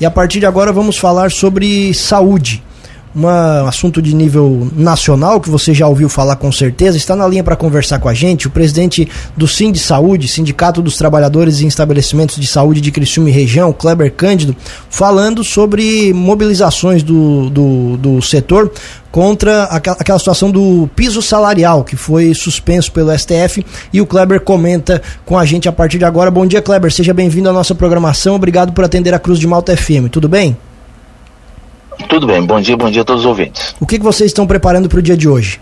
E a partir de agora vamos falar sobre saúde um assunto de nível nacional que você já ouviu falar com certeza, está na linha para conversar com a gente o presidente do Sim de Saúde, Sindicato dos Trabalhadores em Estabelecimentos de Saúde de Criciúma e Região, Kleber Cândido, falando sobre mobilizações do, do, do setor contra aquela situação do piso salarial que foi suspenso pelo STF e o Kleber comenta com a gente a partir de agora. Bom dia, Kleber, seja bem-vindo à nossa programação. Obrigado por atender a Cruz de Malta FM. Tudo bem? Tudo bem, bom dia, bom dia a todos os ouvintes. O que, que vocês estão preparando para o dia de hoje?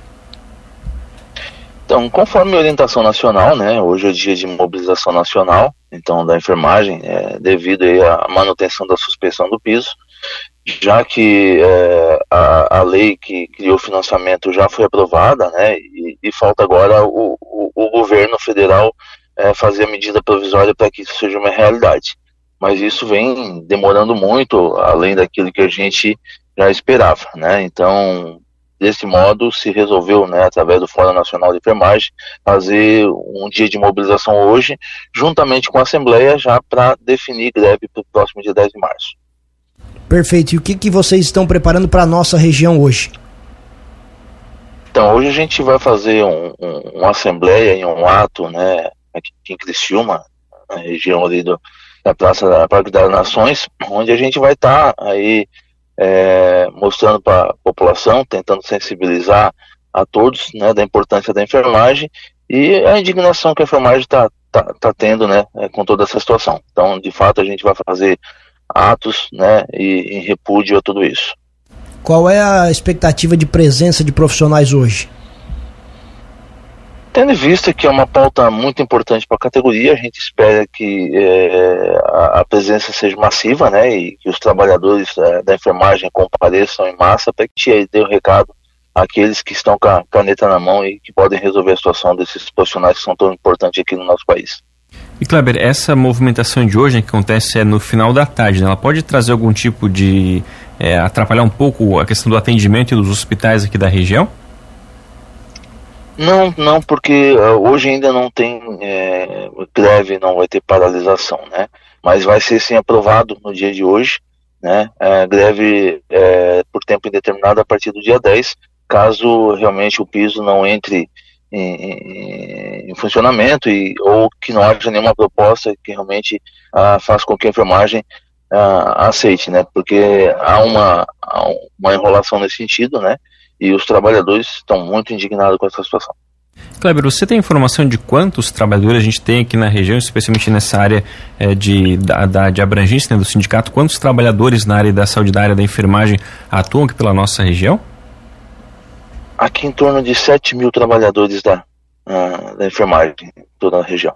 Então, conforme a orientação nacional, né, hoje é dia de mobilização nacional, então da enfermagem, é, devido à manutenção da suspensão do piso, já que é, a, a, lei que criou o financiamento já foi aprovada, né, e, e falta agora o, o, o governo federal é, fazer a medida provisória para que isso seja uma realidade mas isso vem demorando muito, além daquilo que a gente já esperava, né? Então, desse modo, se resolveu, né, através do Fórum Nacional de Enfermagem, fazer um dia de mobilização hoje, juntamente com a Assembleia, já para definir greve para o próximo dia 10 de março. Perfeito. E o que, que vocês estão preparando para a nossa região hoje? Então, hoje a gente vai fazer um, um, uma assembleia e um ato, né, aqui em Criciúma, na região ali do, da Praça da Parque das Nações, onde a gente vai estar tá aí é, mostrando para a população, tentando sensibilizar a todos né, da importância da enfermagem e a indignação que a enfermagem está tá, tá tendo né, é, com toda essa situação. Então, de fato, a gente vai fazer atos né, e, em repúdio a tudo isso. Qual é a expectativa de presença de profissionais hoje? Tendo em vista que é uma pauta muito importante para a categoria, a gente espera que é, a, presença seja massiva, né, e que os trabalhadores é, da enfermagem compareçam em massa para que dê o um recado àqueles que estão com a caneta na mão e que podem resolver a situação desses profissionais que são tão importantes aqui no nosso país. E Kleber, essa movimentação de hoje né, que acontece é no final da tarde, né? ela pode trazer algum tipo de é, atrapalhar um pouco a questão do atendimento dos hospitais aqui da região? Não, não, porque uh, hoje ainda não tem é, greve, não vai ter paralisação, né? Mas vai ser sim aprovado no dia de hoje, né? É, greve é, por tempo indeterminado a partir do dia 10, caso realmente o piso não entre em, em, em funcionamento e, ou que não haja nenhuma proposta que realmente uh, faça com que a enfermagem uh, aceite, né? Porque há uma, há uma enrolação nesse sentido, né? E os trabalhadores estão muito indignados com essa situação. Kleber, você tem informação de quantos trabalhadores a gente tem aqui na região, especialmente nessa área é, de, da, da, de abrangência né, do sindicato? Quantos trabalhadores na área da saúde, da área da enfermagem, atuam aqui pela nossa região? Aqui em torno de 7 mil trabalhadores da, uh, da enfermagem, toda a região.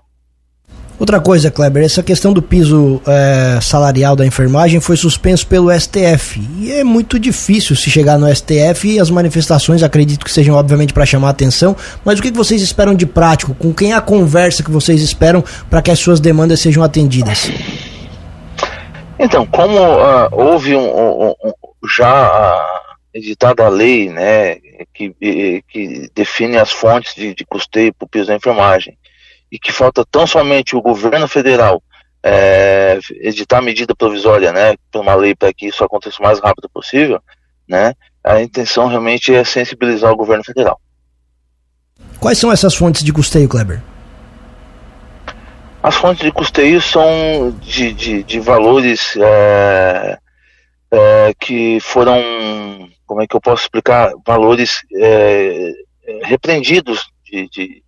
Outra coisa, Kleber, essa questão do piso é, salarial da enfermagem foi suspenso pelo STF. E é muito difícil se chegar no STF e as manifestações acredito que sejam, obviamente, para chamar a atenção. Mas o que vocês esperam de prático? Com quem é a conversa que vocês esperam para que as suas demandas sejam atendidas? Então, como uh, houve um, um, já uh, editada a lei né, que, que define as fontes de, de custeio para o piso da enfermagem e que falta tão somente o governo federal é, editar medida provisória, né, para uma lei para que isso aconteça o mais rápido possível, né, a intenção realmente é sensibilizar o governo federal. Quais são essas fontes de custeio, Kleber? As fontes de custeio são de, de, de valores é, é, que foram, como é que eu posso explicar, valores é, repreendidos de, de,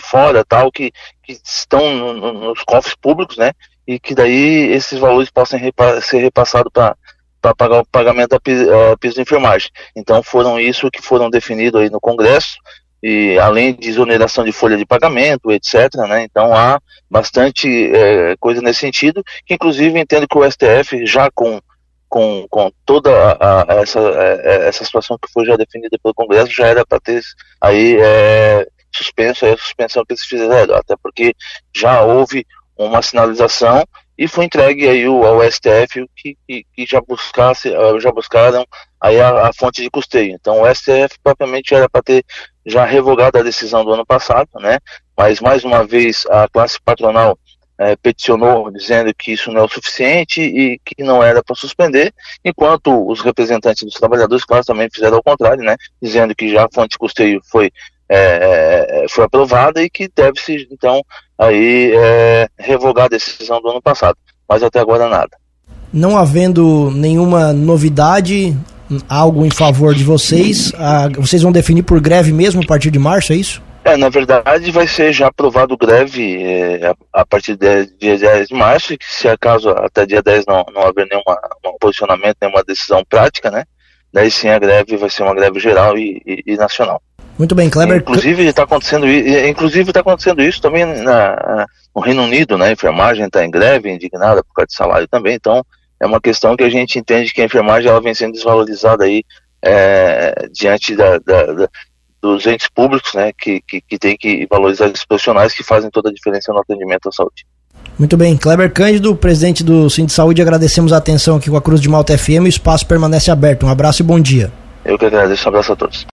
de fora, tal, que, que estão no, no, nos cofres públicos, né? E que daí esses valores possam repa ser repassados para para pagar o pagamento da uh, piso de enfermagem. Então foram isso que foram definidos aí no Congresso e além de exoneração de folha de pagamento, etc. Né? Então há bastante é, coisa nesse sentido, que inclusive entendo que o STF já com com, com toda a, a, essa, a, é, é, essa situação que foi já definida pelo Congresso já era para ter aí é, suspenso é a suspensão que eles fizeram, até porque já houve uma sinalização e foi entregue aí ao STF que, que, que já buscasse eh, já buscaram aí a, a, fonte de custeio. Então o STF propriamente era para ter já revogado a decisão do ano passado, né? Mas mais uma vez a classe patronal é, peticionou dizendo que isso não é o suficiente e que não era para suspender, enquanto os representantes dos trabalhadores, claro, também fizeram ao contrário, né, dizendo que já a fonte de custeio foi, é, foi aprovada e que deve-se, então, aí é, revogar a decisão do ano passado. Mas até agora nada. Não havendo nenhuma novidade, algo em favor de vocês, a, vocês vão definir por greve mesmo a partir de março, é isso? É, na verdade vai ser já aprovado greve é, a, a, partir de dia 10 de março, e que se acaso até dia 10 não, não haver nenhum posicionamento, nenhuma decisão prática, né? Daí sim a greve vai ser uma greve geral e, e, e nacional. Muito bem, Kleber. Inclusive está acontecendo, inclusive está acontecendo isso também na, no Reino Unido, né? A enfermagem está em greve, indignada por causa de salário também. Então é uma questão que a gente entende que a enfermagem ela vem sendo desvalorizada aí é, diante da, da, da, dos entes públicos, né? Que, que, que tem que valorizar os profissionais que fazem toda a diferença no atendimento à saúde. Muito bem, Kleber Cândido, presidente do Sim de Saúde, agradecemos a atenção aqui com a Cruz de Malta FM. O espaço permanece aberto. Um abraço e bom dia. Eu que agradeço, um abraço a todos.